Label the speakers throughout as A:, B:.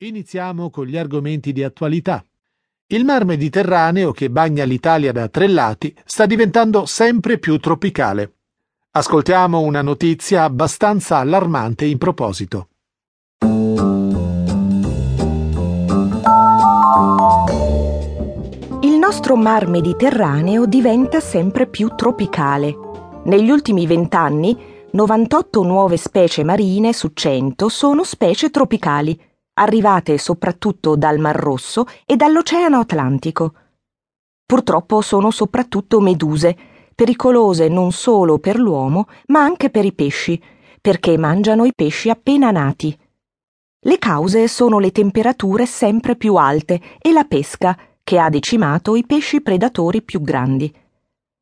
A: Iniziamo con gli argomenti di attualità. Il mar Mediterraneo che bagna l'Italia da tre lati sta diventando sempre più tropicale. Ascoltiamo una notizia abbastanza allarmante in proposito.
B: Il nostro mar Mediterraneo diventa sempre più tropicale. Negli ultimi vent'anni, 98 nuove specie marine su 100 sono specie tropicali arrivate soprattutto dal Mar Rosso e dall'Oceano Atlantico. Purtroppo sono soprattutto meduse, pericolose non solo per l'uomo, ma anche per i pesci, perché mangiano i pesci appena nati. Le cause sono le temperature sempre più alte e la pesca, che ha decimato i pesci predatori più grandi.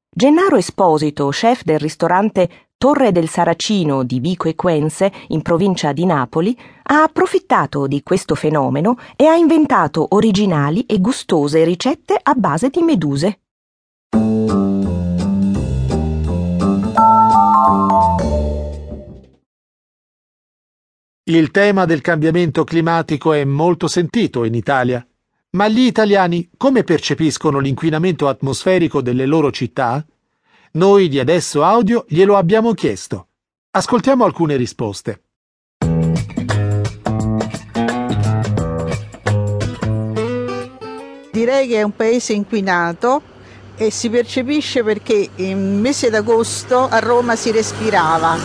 B: Gennaro Esposito, chef del ristorante Torre del Saracino di Vico Equense, in provincia di Napoli, ha approfittato di questo fenomeno e ha inventato originali e gustose ricette a base di meduse.
A: Il tema del cambiamento climatico è molto sentito in Italia. Ma gli italiani come percepiscono l'inquinamento atmosferico delle loro città? Noi di Adesso Audio glielo abbiamo chiesto. Ascoltiamo alcune risposte.
C: Direi che è un paese inquinato e si percepisce perché il mese d'agosto a Roma si respirava,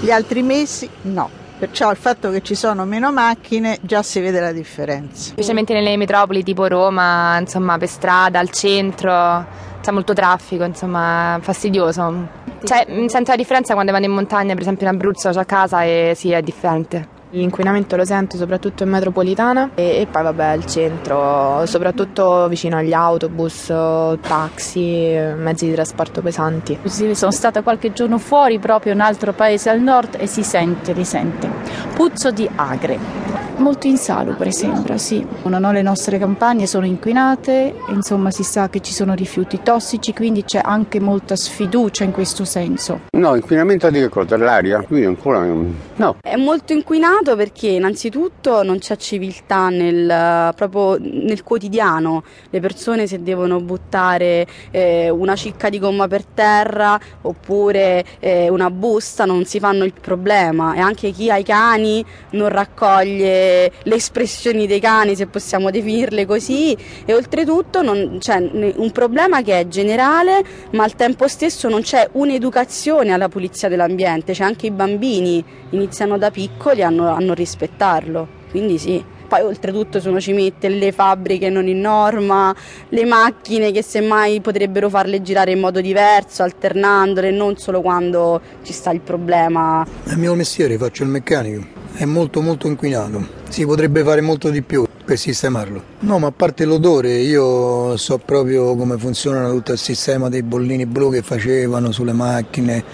C: gli altri mesi no. Perciò il fatto che ci sono meno macchine già si vede la differenza.
D: Specialmente nelle metropoli tipo Roma, insomma, per strada, al centro c'è molto traffico, insomma, fastidioso. Cioè, sento la differenza quando vado in montagna, per esempio in Abruzzo, c'ho a casa e sì, è differente.
E: L'inquinamento lo sento soprattutto in metropolitana e, e, poi vabbè al centro, soprattutto vicino agli autobus, taxi, mezzi di trasporto pesanti.
F: Sì, sono stata qualche giorno fuori proprio in un altro paese al nord e si sente, risente. Puzzo di agre molto insalubre sembra, sì. Non ho le nostre campagne, sono inquinate, insomma si sa che ci sono rifiuti tossici, quindi c'è anche molta sfiducia in questo senso.
G: No, inquinamento di che cosa? L'aria? Qui ancora no.
H: È molto inquinato perché innanzitutto non c'è civiltà nel, proprio nel quotidiano. Le persone se devono buttare eh, una cicca di gomma per terra oppure eh, una busta non si fanno il problema e anche chi ha i cani non raccoglie le espressioni dei cani, se possiamo definirle così, e oltretutto non, c'è un problema che è generale, ma al tempo stesso non c'è un'educazione alla pulizia dell'ambiente, cioè anche i bambini iniziano da piccoli a non rispettarlo. Quindi sì poi oltretutto se uno ci mette le fabbriche non in norma, le macchine che semmai potrebbero farle girare in modo diverso, alternandole, non solo quando ci sta il problema.
I: È il mio mestiere, faccio il meccanico, è molto molto inquinato, si potrebbe fare molto di più per sistemarlo. No, ma a parte l'odore, io so proprio come funziona tutto il sistema dei bollini blu che facevano sulle macchine,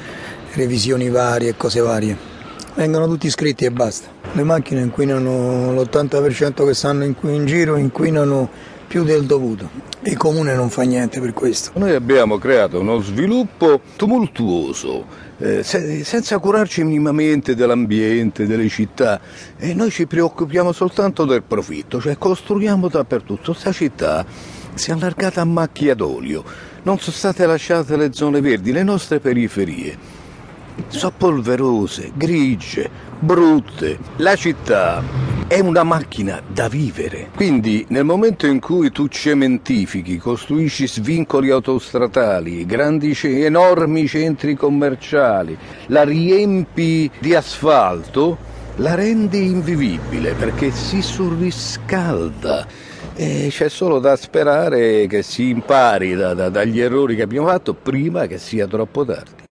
I: revisioni varie e cose varie vengono tutti iscritti e basta. Le macchine inquinano l'80% che stanno in, in giro, inquinano più del dovuto. Il comune non fa niente per questo.
J: Noi abbiamo creato uno sviluppo tumultuoso, eh, se, senza curarci minimamente dell'ambiente, delle città, e noi ci preoccupiamo soltanto del profitto, cioè costruiamo dappertutto. Questa città si è allargata a macchia d'olio, non sono state lasciate le zone verdi, le nostre periferie sono polverose, grigie, brutte. La città è una macchina da vivere. Quindi nel momento in cui tu cementifichi, costruisci svincoli autostradali, grandi, enormi centri commerciali, la riempi di asfalto, la rendi invivibile perché si surriscalda. E c'è solo da sperare che si impari da, da, dagli errori che abbiamo fatto prima che sia troppo tardi.